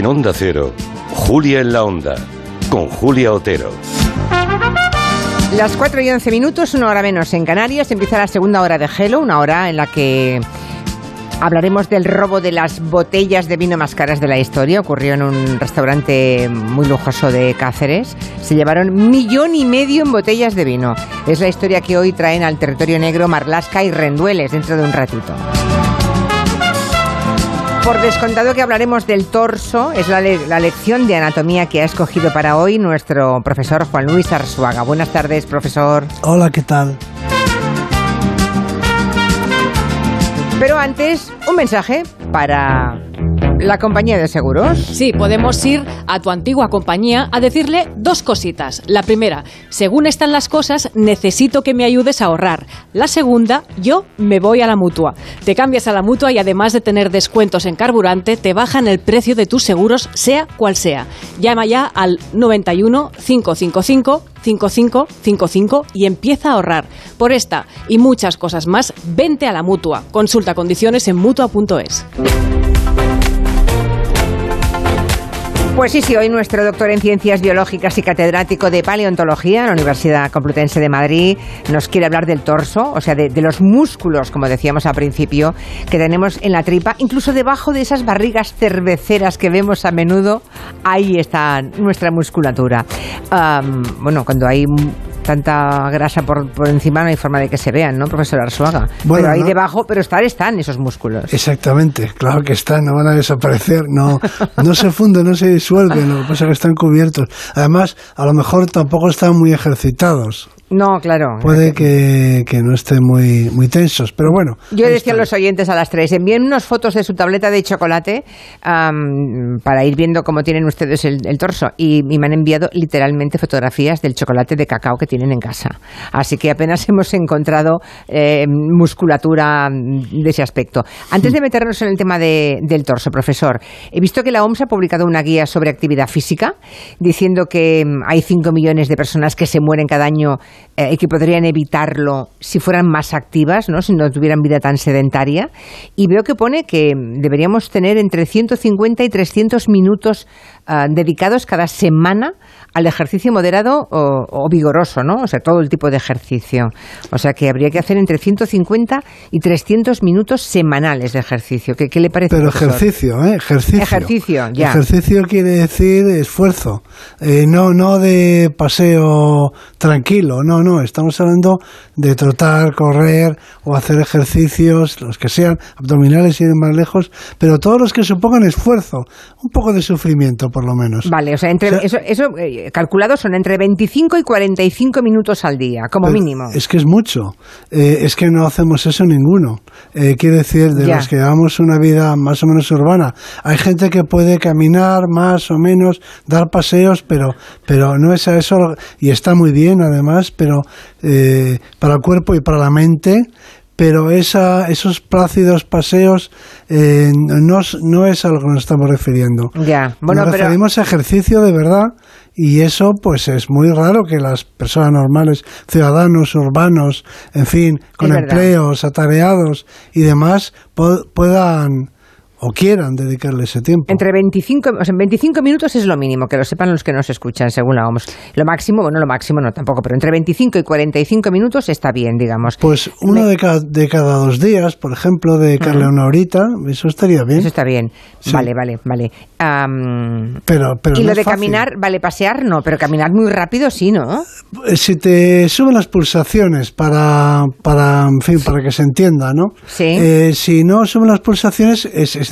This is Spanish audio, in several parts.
En Onda Cero, Julia en la Onda, con Julia Otero. Las 4 y 11 minutos, una hora menos en Canarias, empieza la segunda hora de Gelo, una hora en la que hablaremos del robo de las botellas de vino más caras de la historia. Ocurrió en un restaurante muy lujoso de Cáceres. Se llevaron millón y medio en botellas de vino. Es la historia que hoy traen al territorio negro Marlasca y Rendueles dentro de un ratito. Por descontado que hablaremos del torso, es la, le- la lección de anatomía que ha escogido para hoy nuestro profesor Juan Luis Arzuaga. Buenas tardes, profesor. Hola, ¿qué tal? Pero antes, un mensaje para la compañía de seguros. Sí, podemos ir a tu antigua compañía a decirle dos cositas. La primera, según están las cosas, necesito que me ayudes a ahorrar. La segunda, yo me voy a la mutua. Te cambias a la mutua y además de tener descuentos en carburante, te bajan el precio de tus seguros, sea cual sea. Llama ya al 91 555 5555 y empieza a ahorrar. Por esta y muchas cosas más, vente a la mutua. Consulta condiciones en mutua.es. Pues sí, sí, hoy nuestro doctor en ciencias biológicas y catedrático de paleontología en la Universidad Complutense de Madrid nos quiere hablar del torso, o sea, de, los músculos, como decíamos al principio, que tenemos en la tripa, incluso debajo de esas barrigas cerveceras que vemos a menudo, ahí está nuestra musculatura. Bueno, cuando hay tanta grasa por, por encima no hay forma de que se vean, ¿no, profesor Arzuaga? Bueno, pero ahí no. debajo, pero estar están esos músculos. Exactamente, claro que están, no van a desaparecer, no, no se funden, no se disuelven, lo que pasa es que están cubiertos. Además, a lo mejor tampoco están muy ejercitados. No, claro. Puede que, que no estén muy, muy tensos, pero bueno. Yo decía a los oyentes a las tres, envíen unas fotos de su tableta de chocolate am, para ir viendo cómo tienen ustedes el, el torso. Y, y me han enviado literalmente fotografías del chocolate de cacao que tienen en casa. Así que apenas hemos encontrado eh, musculatura de ese aspecto. Antes de meternos en el tema de- del torso, profesor, he visto que la OMS ha publicado una guía sobre actividad física diciendo que mm, hay 5 millones de personas que se mueren cada año eh, y que podrían evitarlo si fueran más activas, ¿no? si no tuvieran vida tan sedentaria. Y veo que pone que deberíamos tener entre 150 y 300 minutos ah, dedicados cada semana al ejercicio moderado o, o vigoroso, ¿no? O sea, todo el tipo de ejercicio. O sea, que habría que hacer entre 150 y 300 minutos semanales de ejercicio. ¿Qué, qué le parece? Pero profesor? ejercicio, ¿eh? Ejercicio. Ejercicio, ya. Ejercicio quiere decir esfuerzo. Eh, no, no de paseo tranquilo. No, no. Estamos hablando de trotar, correr o hacer ejercicios, los que sean, abdominales y más lejos, pero todos los que supongan esfuerzo. Un poco de sufrimiento, por lo menos. Vale, o sea, entre, O sea- eso, eso eh, calculado son entre 25 y 45 minutos al día, como Pero mínimo. Es que es mucho. Eh, es que no hacemos eso ninguno. Eh, quiere decir, de Ya. los que llevamos una vida más o menos urbana. Hay gente que puede caminar más o menos, dar paseos, pero, pero no es a eso. Y está muy bien, además, pero eh, para el cuerpo y para la mente. Pero esa, esos plácidos paseos eh, no, no es a lo que nos estamos refiriendo. Ya, bueno, Nos pero referimos a ejercicio de verdad y eso pues es muy raro que las personas normales, ciudadanos urbanos, en fin, con empleos, atareados y demás, puedan o quieran dedicarle ese tiempo. entre 25, o sea, 25 minutos es lo mínimo, que lo sepan los que nos escuchan, según la OMS. Lo máximo, bueno, lo máximo no tampoco, pero entre 25 y 45 minutos está bien, digamos. Pues uno de cada, de cada dos días, por ejemplo, dedicarle una horita, eso estaría bien. Eso está bien. Sí. Vale, vale, vale. Am, Pero, pero y no lo de fácil. caminar, vale, pasear no, pero caminar muy rápido sí, ¿no? Eh, Si te suben las pulsaciones para, para, en fin, para que se entienda, ¿no? Sí. Eh, si no suben las pulsaciones, es, es-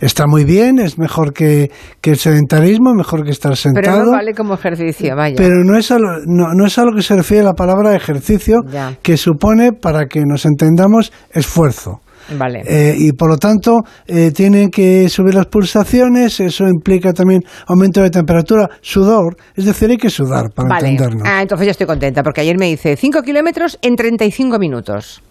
está muy bien, es mejor que, que el sedentarismo, mejor que estar Pero sentado. no vale como ejercicio, vaya. pero no es, a lo, no, no es a lo que se refiere la palabra ejercicio, Ya. que supone, para que nos entendamos, esfuerzo. Vale. Eh, y por lo tanto, eh, tienen que subir las pulsaciones, eso implica también aumento de temperatura, sudor, es decir, hay que sudar para Vale. entendernos. Ah, entonces ya estoy contenta, porque ayer me hice 5 kilómetros en 35 minutos.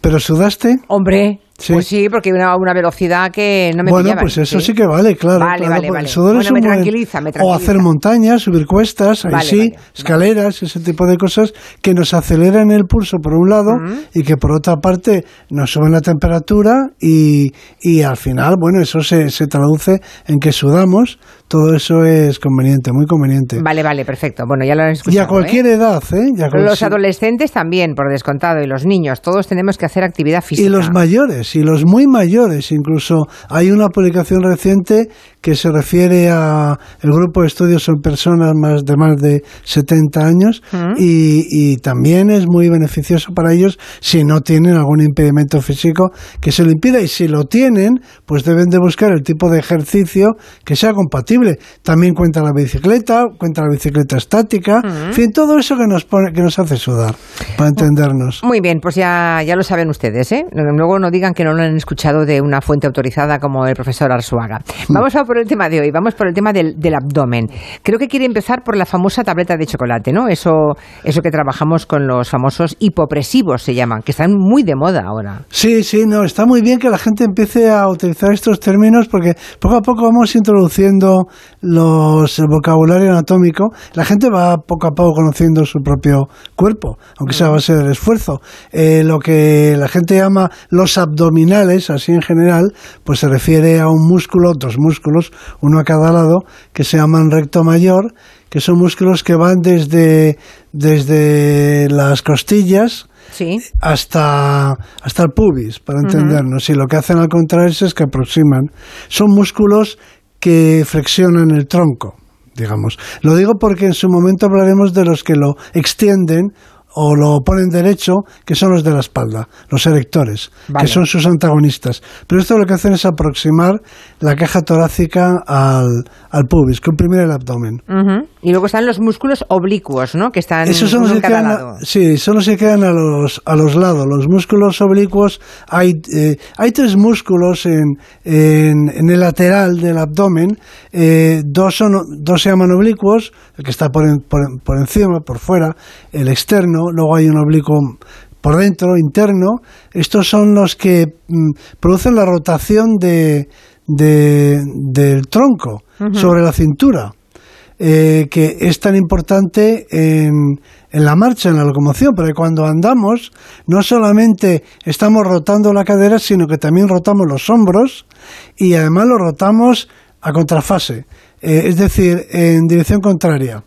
¿Pero sudaste? Hombre, Sí. Pues sí, porque hay una, una velocidad que no me bueno, pues eso sí. que vale, claro. Vale, claro, vale, porque vale. Bueno, me tranquiliza, O hacer montañas, subir cuestas, ahí sí, escaleras, ese tipo de cosas que nos aceleran el pulso por un lado y que por otra parte nos suben la temperatura y, y al final, bueno, eso se, se traduce en que sudamos. Todo eso es conveniente, muy conveniente. Vale, vale, perfecto. Bueno, ya lo han y escuchado. a cualquier ¿eh? edad, ¿eh? Y a cual- Los sí. adolescentes también, por descontado, y los niños, todos tenemos que hacer actividad física. Y los mayores, y los muy mayores, incluso hay una publicación reciente que se refiere a el grupo de estudios son personas más de más de 70 años y, y también es muy beneficioso para ellos si no tienen algún impedimento físico que se lo impida y si lo tienen, pues deben de buscar el tipo de ejercicio que sea compatible. También cuenta la bicicleta, cuenta la bicicleta estática, en fin, todo eso que nos pone, que nos hace sudar, para entendernos. Muy bien, pues ya, ya lo saben ustedes, ¿eh? Luego no digan que no lo han escuchado de una fuente autorizada como el profesor Arzuaga. Vamos a por el tema de hoy, vamos por el tema del, del abdomen. Creo que quiere empezar por la famosa tableta de chocolate, ¿no? Eso, eso que trabajamos con los famosos hipopresivos, se llaman, que están muy de moda ahora. Sí, sí, no, está muy bien que la gente empiece a utilizar estos términos porque poco a poco vamos introduciendo los el vocabulario anatómico. La gente va poco a poco conociendo su propio cuerpo, aunque sea a base del esfuerzo. Eh, lo que la gente llama los abdominales, así en general, pues se refiere a un músculo, dos músculos, uno a cada lado, que se llaman recto mayor, que son músculos que van desde, desde las costillas, Sí. hasta, hasta el pubis, para entendernos. Y lo que hacen al contraerse es que aproximan. Son músculos que flexionan el tronco, digamos. Lo digo porque en su momento hablaremos de los que lo extienden o lo ponen derecho, que son los de la espalda, los erectores, Vale. que son sus antagonistas. Pero esto lo que hacen es aproximar la caja torácica al, al pubis, comprimir el abdomen. Ujú. Y luego están los músculos oblicuos, ¿no? Que están Esos son los que quedan, lado. a, sí, son los que quedan a los, a los lados. Los músculos oblicuos, hay, eh, hay tres músculos en, en, en el lateral del abdomen. eh, dos, son, dos se llaman oblicuos, el que está por, en- por, por encima, por fuera, el externo. Luego hay un oblicuo por dentro, interno. Estos son los que mm, producen la rotación de, de- del tronco sobre la cintura eh, que es tan importante en, en la marcha, en la locomoción, porque cuando andamos no solamente estamos rotando la cadera, sino que también rotamos los hombros y además lo rotamos a contrafase, eh, es decir, en dirección contraria.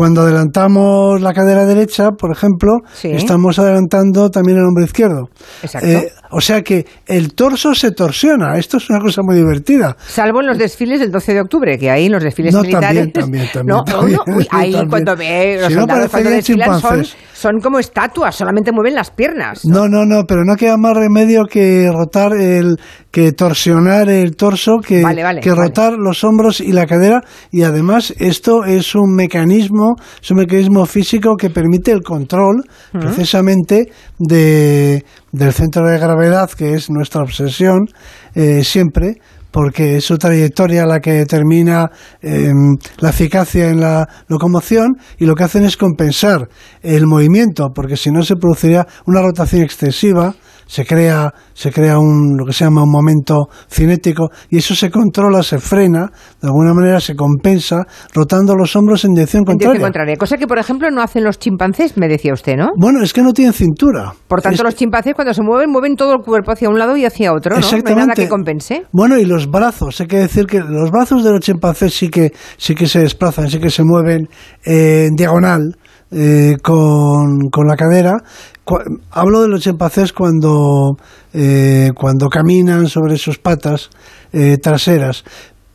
Cuando adelantamos la cadera derecha, por ejemplo, Sí. estamos adelantando también el hombro izquierdo. Exacto. Eh, o sea que el torso se torsiona. Esto es una cosa muy divertida. Salvo en los desfiles del 12 de octubre, que ahí en los desfiles No, militares. también, también, no, también, no, uy, ahí también. cuando ve los Si no, soldados cuando parecerían desfilan son, chimpancés. son como estatuas, solamente mueven las piernas. No, no, no, pero no queda más remedio que rotar el, que torsionar el torso, que, Vale, vale, que vale. rotar los hombros y la cadera. Y además esto es un mecanismo, es un mecanismo físico que permite el control, precisamente, de, del centro de gravedad, que es nuestra obsesión eh, siempre porque es su trayectoria la que determina eh, la eficacia en la locomoción y lo que hacen es compensar el movimiento, porque si no se produciría una rotación excesiva, se crea, se crea un, lo que se llama un momento cinético y eso se controla, se frena, de alguna manera se compensa rotando los hombros en dirección En contraria. dirección contraria. Cosa que, por ejemplo, no hacen los chimpancés, me decía usted, ¿no? Bueno, es que no tienen cintura. Por tanto, Es- los chimpancés cuando se mueven, mueven todo el cuerpo hacia un lado y hacia otro, ¿no? No hay nada que compense. Bueno, y los brazos, hay que decir que los brazos de los chimpancés sí que, sí que se desplazan, sí que se mueven eh, en diagonal eh, con, con la cadera. Hablo de los chimpancés cuando, eh, cuando caminan sobre sus patas eh, traseras,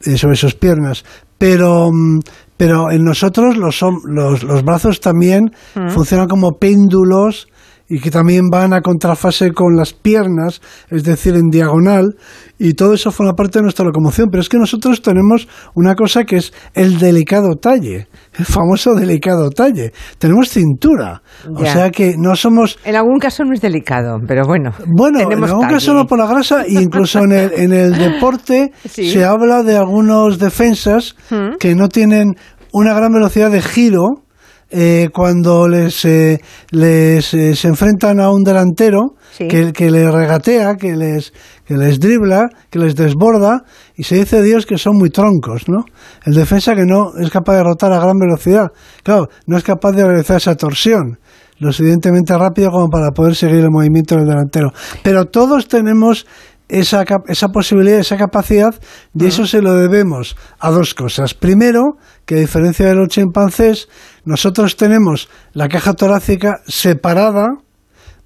eh, sobre sus piernas. Pero, mm, pero en nosotros los, los, los brazos también funcionan como péndulos y que también van a contrafase con las piernas, es decir, en diagonal, y todo eso forma parte de nuestra locomoción. Pero es que nosotros tenemos una cosa que es el delicado talle, el famoso delicado talle. Tenemos cintura, o sea que no somos... En algún caso no es delicado, pero bueno. Bueno, en algún talle. caso no por la grasa, e incluso en el, en el deporte Sí. se habla de algunos defensas que no tienen una gran velocidad de giro, eh, cuando les, eh, les eh, se enfrentan a un delantero Sí. que, que les regatea, que les, que les dribla, que les desborda, y se dice Dios que son muy troncos, ¿no? El defensa que no es capaz de rotar a gran velocidad, claro, no es capaz de realizar esa torsión lo suficientemente rápido como para poder seguir el movimiento del delantero. Pero todos tenemos esa, esa posibilidad, esa capacidad, y eso se lo debemos a dos cosas. Primero, que a diferencia de los chimpancés, nosotros tenemos la caja torácica separada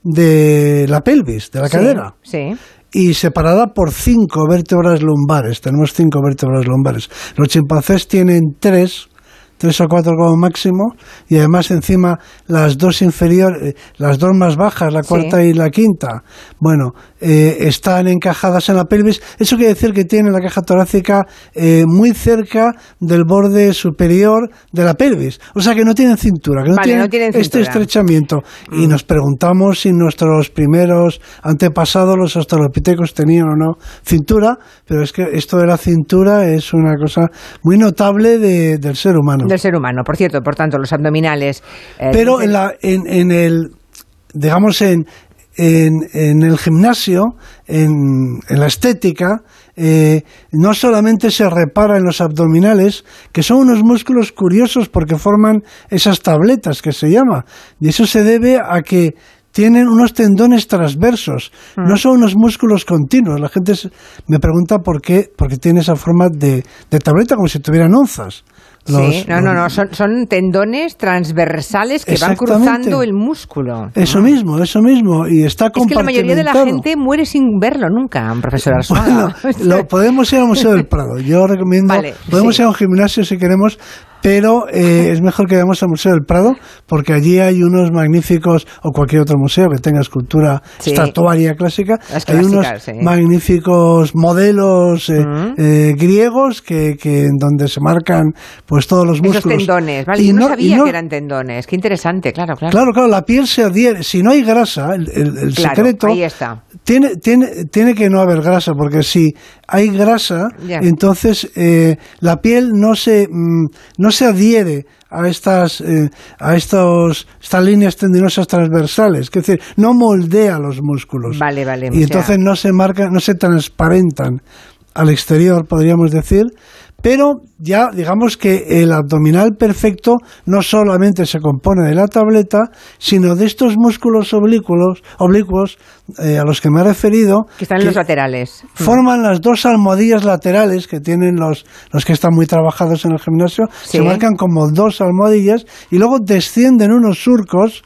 de la pelvis, de la Sí, cadera Sí. y separada por cinco vértebras lumbares. Tenemos cinco vértebras lumbares. Los chimpancés tienen tres, tres o cuatro como máximo, y además encima las dos inferiores, las dos más bajas, la Sí. cuarta y la quinta, bueno, eh, están encajadas en la pelvis. Eso quiere decir que tienen la caja torácica eh, muy cerca del borde superior de la pelvis. O sea que no tienen cintura, que no, Vale, tienen, no tienen este estrechamiento. Y nos preguntamos si nuestros primeros antepasados, los australopitecos, tenían o no cintura, pero es que esto de la cintura es una cosa muy notable de- del ser humano. Del ser humano, por cierto, por tanto, los abdominales. eh, Pero en, la, en, en el, digamos, en, en, en el gimnasio, en, en la estética, eh, no solamente se repara en los abdominales, que son unos músculos curiosos porque forman esas tabletas que se llama, y eso se debe a que tienen unos tendones transversos, no son unos músculos continuos. La gente me pregunta por qué, porque tiene esa forma de, de tableta, como si tuvieran onzas. Sí, no, no, no, son, son tendones transversales que van cruzando el músculo. Eso mismo, eso mismo. Y está Es que la mayoría de la gente muere sin verlo nunca, profesor Arzuaga. Bueno, lo, podemos ir al Museo del Prado. Yo recomiendo. Vale, podemos sí. ir a un gimnasio si queremos, pero eh, es mejor que vayamos al Museo del Prado porque allí hay unos magníficos, o cualquier otro museo que tenga escultura Sí. estatuaria clásica, hay unos sí. magníficos modelos eh, eh, griegos que, que en donde se marcan pues todos los Esos músculos. tendones, vale, Y no, no- y sabía no- que eran tendones. Qué interesante, claro, claro. Claro, claro, la piel se adhiere. Si no hay grasa, el, el- el Claro, secreto ahí está. tiene, tiene, tiene que no haber grasa, porque si hay grasa, Ya. entonces eh, la piel no se, mm, no se adhiere a estas, eh, a estos, estas líneas tendinosas transversales, es decir, no moldea los músculos. Vale, vale, Y sea- entonces no se marcan, no se transparentan al exterior, podríamos decir, pero ya digamos que el abdominal perfecto no solamente se compone de la tableta, sino de estos músculos oblicuos, oblicuos eh, a los que me he referido, Que están en los laterales. forman las dos almohadillas laterales que tienen los, los que están muy trabajados en el gimnasio, Sí. se marcan como dos almohadillas y luego descienden unos surcos.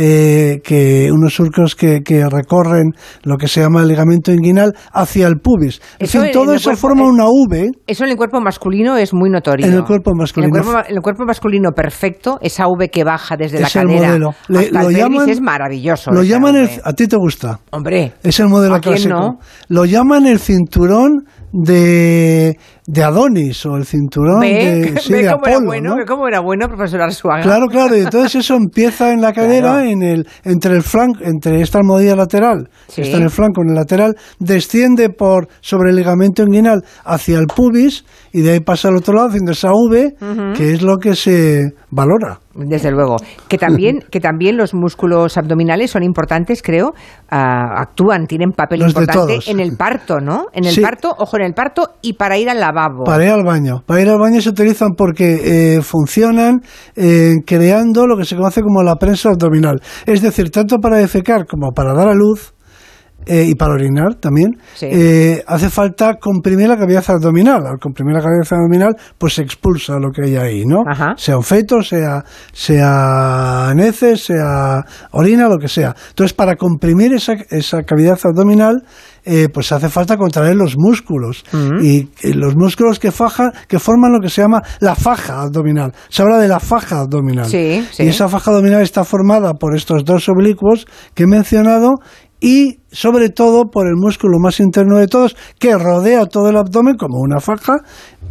Eh, que unos surcos que, que recorren lo que se llama el ligamento inguinal hacia el pubis. En Eso fin, en todo el eso cuerpo- forma eh, una V. Eso en el cuerpo masculino es muy notorio. En el cuerpo masculino. En el cuerpo, en el cuerpo masculino perfecto, esa V que baja desde la es el cadera modelo. Le- hasta lo el llaman, es maravilloso. Lo llaman el, a ti te gusta. Hombre, Es el modelo ¿A quién clásico. no? Lo llaman el cinturón de, de Adonis o el cinturón ve, de, sí, ve de cómo era Apolo, bueno, ¿no? ve cómo era bueno, profesor Arzuaga. Claro, claro, y entonces eso empieza en la cadera, Claro. En el, entre el flanco, entre esta almohadilla lateral, Sí. está en el flanco, en el lateral, desciende por sobre el ligamento inguinal hacia el pubis y de ahí pasa al otro lado haciendo esa V, que es lo que se valora. Desde luego. Que también, que también los músculos abdominales son importantes, creo. ah, actúan, tienen papel Los importante en el parto, ¿no? En el Sí. parto, ojo, en el parto y para ir al lavabo. Para ir al baño. Para ir al baño se utilizan porque eh, funcionan eh, creando lo que se conoce como la prensa abdominal. Es decir, tanto para defecar como para dar a luz eh, y para orinar también, Sí. eh, hace falta comprimir la cavidad abdominal. Al comprimir la cavidad abdominal, pues se expulsa lo que hay ahí, ¿no? Ajá. Sea un feto, sea, sea neces, sea orina, lo que sea. Entonces, para comprimir esa, esa cavidad abdominal, eh, pues hace falta contraer los músculos. Y eh, los músculos que, faja, que forman lo que se llama la faja abdominal. Se habla de la faja abdominal. Sí, sí. Y esa faja abdominal está formada por estos dos oblicuos que he mencionado y sobre todo por el músculo más interno de todos que rodea todo el abdomen como una faja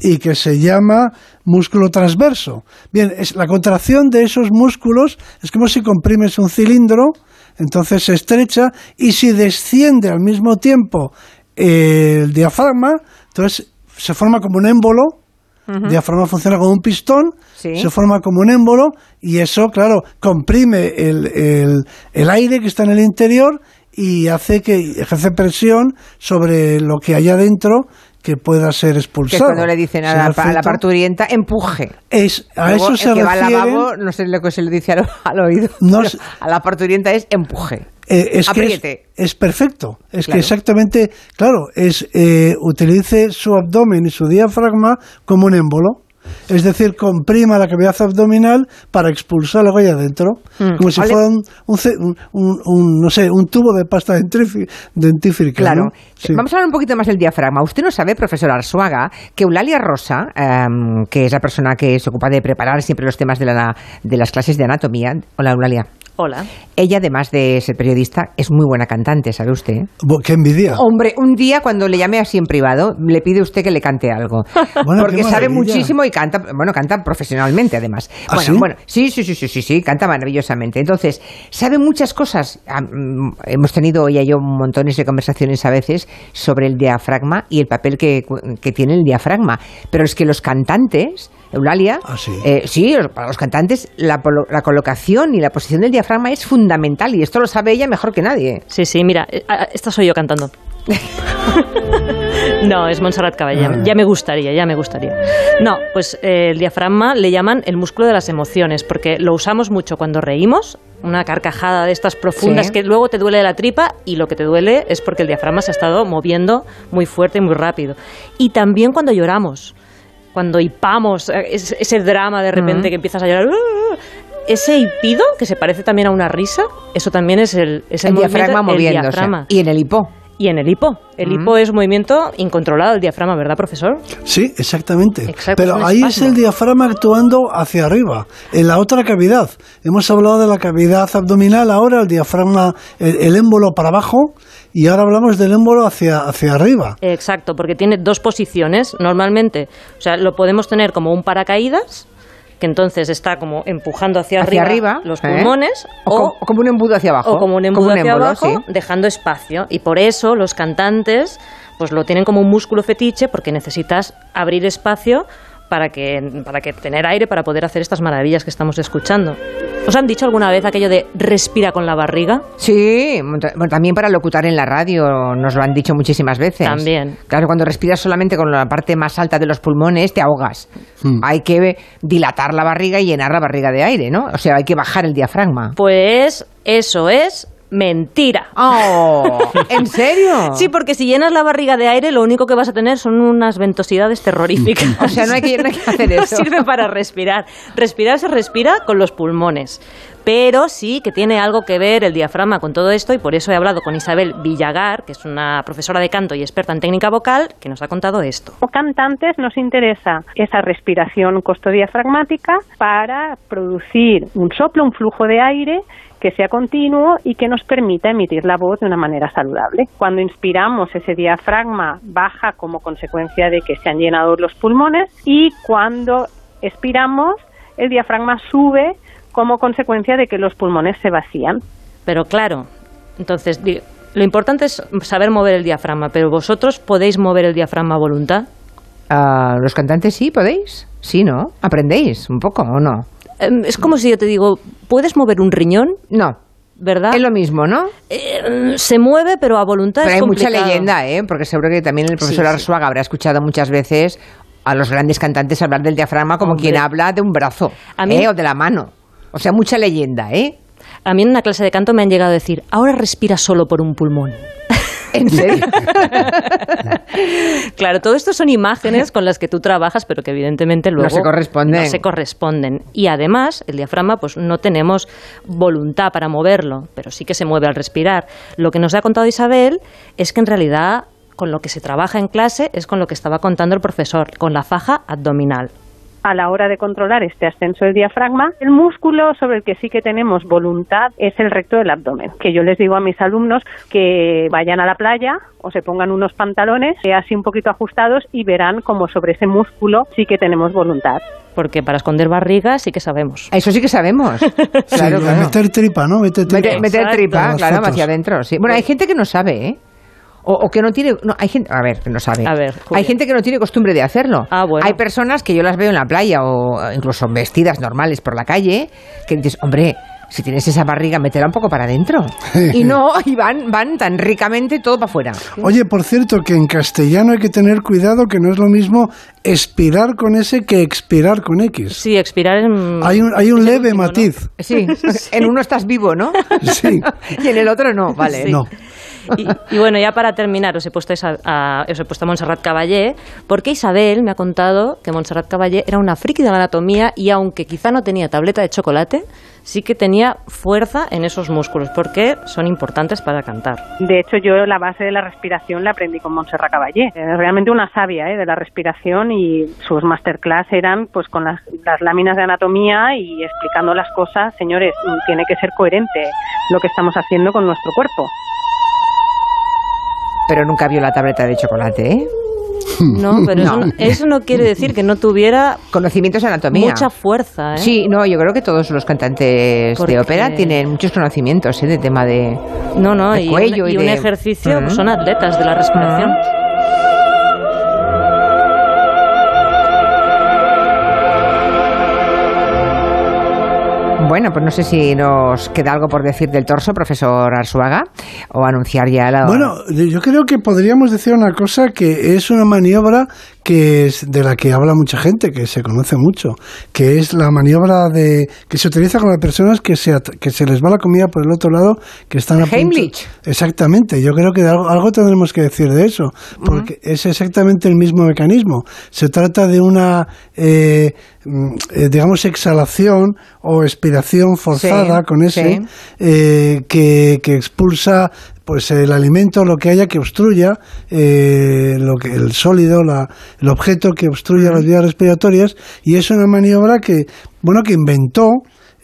y que se llama músculo transverso. Bien, es la contracción de esos músculos es como si comprimes un cilindro, entonces se estrecha y si desciende al mismo tiempo el diafragma, entonces se forma como un émbolo El diafragma funciona como un pistón, Sí. se forma como un émbolo y eso, claro, comprime el, el- el aire que está en el interior y hace que ejerce presión sobre lo que hay adentro que pueda ser Que expulsado. cuando le dicen a la, a la parturienta, empuje. Es, a Luego, eso se el que va al lavabo, no sé lo que se le dice al, al oído. No a la parturienta es empuje. Eh, es que es, perfecto. Es Claro. que exactamente, claro, es eh, utilice su abdomen y su diafragma como un émbolo. Es decir, comprima la cavidad abdominal para expulsar lo que hay adentro. Mm. Como si Vale. fuera un, un un- un- no sé, un tubo de pasta dentífri- dentífrica. Claro. ¿no? Sí. Vamos a hablar un poquito más del diafragma. Usted no sabe, profesor Arsuaga, que Eulalia Rosa, em, que es la persona que se ocupa de preparar siempre los temas de, la, de las clases de anatomía. Hola, Eulalia. Hola. Ella, además de ser periodista, es muy buena cantante, ¿sabe usted? ¡Qué envidia! Hombre, un día cuando le llame así en privado, le pide usted que le cante algo. Bueno, porque sabe muchísimo y canta, bueno, canta profesionalmente además. ¿Ah, bueno, sí? bueno, sí, sí, sí, sí, sí, sí, canta maravillosamente. Entonces, sabe muchas cosas. Hemos tenido ella y yo montones de conversaciones a veces sobre el diafragma y el papel que, que tiene el diafragma. Pero es que los cantantes, Eulalia, ¿Ah, sí? eh, sí, para los cantantes la, colocación y la posición del diafragma es fundamental y esto lo sabe ella mejor que nadie. Sí, sí, mira, eh, ah, esta soy yo cantando. no, es Montserrat Caballé. Ah. Ya me gustaría, ya me gustaría. No, pues eh, el diafragma le llaman el músculo de las emociones, porque lo usamos mucho cuando reímos, una carcajada de estas profundas Sí. que luego te duele la tripa y lo que te duele es porque el diafragma se ha estado moviendo muy fuerte y muy rápido. Y también cuando lloramos, cuando hipamos, eh, es- ese drama de repente que empiezas a llorar. ¡ah! Ese hipido, que se parece también a una risa, eso también es el, es el, el diafragma el moviéndose. diafragma. Y en el hipo. Y en el hipo. El hipo es movimiento incontrolado del diafragma, ¿verdad, profesor? Sí, exactamente. Exacto, Pero es ahí es el diafragma actuando hacia arriba, en la otra cavidad. Hemos hablado de la cavidad abdominal, ahora el diafragma, el, el émbolo para abajo, y ahora hablamos del émbolo hacia, hacia arriba. Exacto, porque tiene dos posiciones normalmente. O sea, lo podemos tener como un paracaídas, que entonces está como empujando hacia, Hacia arriba, arriba, los ¿eh? pulmones, O, o, co- o como un embudo hacia abajo. o como un embudo hacia émbolo, abajo, sí. dejando espacio. Y por eso los cantantes pues lo tienen como un músculo fetiche, porque necesitas abrir espacio para que, para que tener aire para poder hacer estas maravillas que estamos escuchando. ¿Os han dicho alguna vez aquello de respira con la barriga? Sí, bueno, también para locutar en la radio nos lo han dicho muchísimas veces. También. Claro, cuando respiras solamente con la parte más alta de los pulmones te ahogas. Hmm. Hay que dilatar la barriga y llenar la barriga de aire, ¿no? O sea, hay que bajar el diafragma. Pues eso es mentira. ¡Oh! ¿En serio? Sí, porque si llenas la barriga de aire, lo único que vas a tener son unas ventosidades terroríficas. O sea, no hay que, no hay que hacer No eso. sirve para respirar. Respirar se respira con los pulmones. Pero sí que tiene algo que ver el diafragma con todo esto y por eso he hablado con Isabel Villagar, que es una profesora de canto y experta en técnica vocal, que nos ha contado esto. Como cantantes nos interesa esa respiración costodiafragmática para producir un soplo, un flujo de aire que sea continuo y que nos permita emitir la voz de una manera saludable. Cuando inspiramos, ese diafragma baja como consecuencia de que se han llenado los pulmones y cuando expiramos, el diafragma sube como consecuencia de que los pulmones se vacían. Pero claro, entonces lo importante es saber mover el diafragma, pero vosotros podéis mover el diafragma a voluntad. Ah, ¿Los cantantes sí podéis? Sí, ¿no? ¿Aprendéis un poco o no? Em, Es como si yo te digo, ¿puedes mover un riñón? No. ¿Verdad? Es lo mismo, ¿no? Eh, se mueve, pero a voluntad Pero es hay mucha leyenda, ¿eh? Porque seguro que también el profesor Sí, habrá escuchado muchas veces a los grandes cantantes hablar del diafragma como Hombre. quien habla de un brazo A mí- ¿eh? o de la mano. O sea, mucha leyenda, ¿eh? A mí en una clase de canto me han llegado a decir, ahora respira solo por un pulmón. ¿En serio? Claro, todo esto son imágenes con las que tú trabajas, pero que evidentemente luego se corresponden. no se corresponden. Y además, el diafragma, pues no tenemos voluntad para moverlo, pero sí que se mueve al respirar. Lo que nos ha contado Isabel es que en realidad con lo que se trabaja en clase es con lo que estaba contando el profesor, con la faja abdominal. A la hora de controlar este ascenso del diafragma. El músculo sobre el que sí que tenemos voluntad es el recto del abdomen, que yo les digo a mis alumnos que vayan a la playa o se pongan unos pantalones eh, así un poquito ajustados y verán como sobre ese músculo sí que tenemos voluntad. Porque para esconder barriga sí que sabemos. Eso sí que sabemos. Sí, Claro. Meter tripa, ¿no? Meter tripa. Meter, meter tripa, claro, fotos. hacia adentro. Sí. Bueno, hay gente que no sabe, ¿eh? O, o que no tiene. No, hay gente. A ver, que no sabe. A ver, Julia. hay gente que no tiene costumbre de hacerlo. Ah, bueno. Hay personas que yo las veo en la playa o eh, incluso vestidas normales por la calle que dices, hombre. Si tienes esa barriga, métela un poco para adentro. Y no, y van, van tan ricamente todo para afuera. Oye, por cierto, que en castellano hay que tener cuidado que no es lo mismo expirar con S que expirar con X. Sí, expirar en... Hay un, hay un leve último, ¿no? matiz. Sí, en uno estás vivo, ¿no? Sí. y en el otro no, vale. Sí. No. Y, y bueno, ya para terminar, os he puesto, esa- a, os he puesto a Montserrat Caballé, porque Isabel me ha contado que Montserrat Caballé era una friki de anatomía y aunque quizá no tenía tableta de chocolate, sí que tenía fuerza en esos músculos, porque son importantes para cantar. De hecho, yo la base de la respiración la aprendí con Montserrat Caballé. Es realmente una sabia ¿eh? de la respiración y sus masterclass eran pues con las, las láminas de anatomía y explicando las cosas. Señores, mm, tiene que ser coherente lo que estamos haciendo con nuestro cuerpo. Pero nunca vio la tableta de chocolate, ¿eh? No, pero Eso, no, eso no quiere decir que no tuviera Conocimientos de anatomía. mucha fuerza. ¿eh? Sí, no, yo creo que todos los cantantes Porque- de ópera tienen muchos conocimientos ¿eh? de tema de... No, no, de y, cuello un, y y un de- ejercicio, pues Mm. son atletas de la respiración. Bueno, pues no sé si nos queda algo por decir del torso, profesor Arzuaga, o anunciar ya la... Bueno, yo creo que podríamos decir una cosa que es una maniobra que es de la que habla mucha gente, que se conoce mucho, que es la maniobra de que se utiliza con las personas que se que se les va la comida por el otro lado, que están a punto- Heimlich. Exactamente, yo creo que de algo, algo tendremos que decir de eso, porque es exactamente el mismo mecanismo. Se trata de una, eh, mm, eh, digamos, exhalación o expiración forzada Sí, con ese sí. eh, que, que expulsa pues el alimento, lo que haya que obstruya, eh, lo que el sólido, la, el objeto que obstruya las vías respiratorias, y es una maniobra que, bueno, que inventó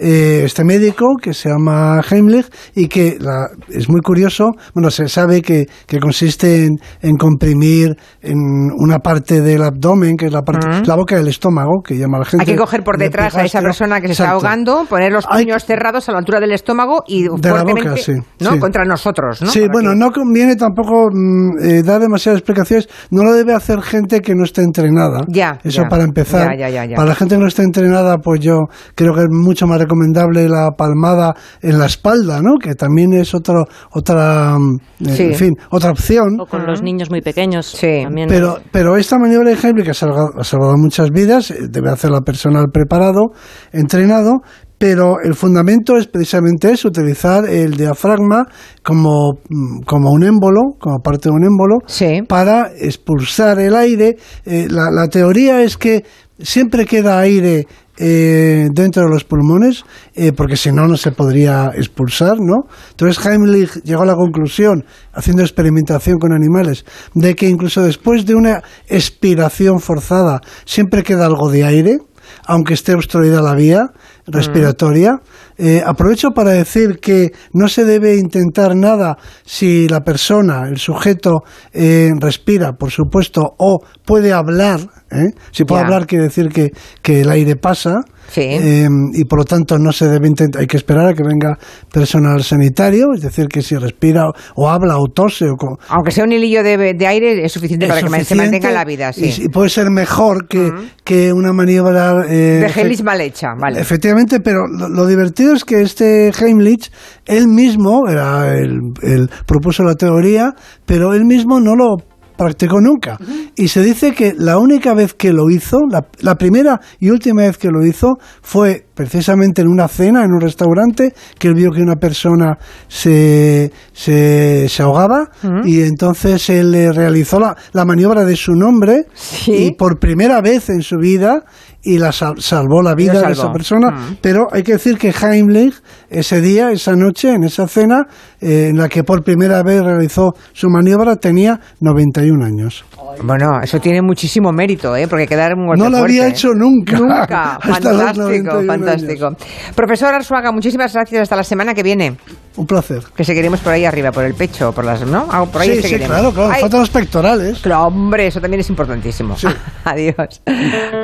eh, este médico que se llama Heimlich y que la- es muy curioso, bueno, se sabe que, que consiste en, en comprimir en una parte del abdomen, que es la parte, Mm. la boca del estómago, que llama la gente. Hay que coger por detrás a esa persona que se está Exacto. ahogando, poner los Hay puños cerrados a la altura del estómago y De la fuertemente, boca, sí, ¿no? sí. Contra nosotros, ¿no? Sí, Para bueno, que- no conviene tampoco mm, eh, dar demasiadas explicaciones. No lo debe hacer gente que no esté entrenada. Ya, Eso ya. para empezar. Ya, ya. Para la gente que no esté entrenada, pues yo creo que es mucho más recomendable la palmada en la espalda, ¿no? Que también es otro, otra, mm, eh, Sí. en fin, otra opción. O con los niños muy pequeños. Sí. también. Pero, pero esta maniobra de Heimlich ha salvado, ha salvado muchas vidas, eh, debe hacerla personal preparado, entrenado, pero el fundamento es precisamente eso, utilizar el diafragma como, mm, como un émbolo, como parte de un émbolo, Sí. para expulsar el aire. Eh, la, la teoría es que siempre queda aire eh, dentro de los pulmones, eh, porque si no, no se podría expulsar, ¿no? Entonces Heimlich llegó a la conclusión, haciendo experimentación con animales, de que incluso después de una expiración forzada, siempre queda algo de aire, aunque esté obstruida la vía respiratoria. Eh, aprovecho para decir que no se debe intentar nada si la persona, el sujeto, eh, respira, por supuesto, o puede hablar. ¿Eh? Si puede Ya. hablar quiere decir que, que el aire pasa. Sí. eh, y por lo tanto no se debe intentar, hay que esperar a que venga personal sanitario, es decir, que si respira o, o habla o tose o co- Aunque sea un hilillo de, de aire, es suficiente es para que se suficiente mantenga la vida, sí. y, y puede ser mejor que, que una maniobra eh, de Heimlich mal hecha, vale. Efectivamente, pero lo, lo divertido es que este Heimlich, él mismo, era el, el propuso la teoría, pero él mismo no lo practicó nunca. Y se dice que la única vez que lo hizo, la, la primera y última vez que lo hizo, fue precisamente en una cena, en un restaurante, que él vio que una persona se, se, se ahogaba y entonces él le realizó la, la maniobra de su nombre Sí. y por primera vez en su vida y la sal- salvó la vida de esa persona. Pero hay que decir que Heimlich, ese día, esa noche, en esa cena, eh, en la que por primera vez realizó su maniobra, tenía 91 años. Bueno, eso tiene muchísimo mérito, ¿eh? Porque quedar un golpe No lo había fuerte, hecho nunca. Nunca. Fantástico, 91 fantástico. años. Profesor Arzuaga, muchísimas gracias. Hasta la semana que viene. Un placer. Que seguiremos por ahí arriba, por el pecho, por las, ¿no? Ah, por ahí Sí, sí, seguiremos. claro, claro. Ay, Faltan los pectorales. claro, hombre, eso también es importantísimo. Adiós.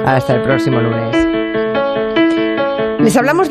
Hasta el próximo lunes. Les hablamos de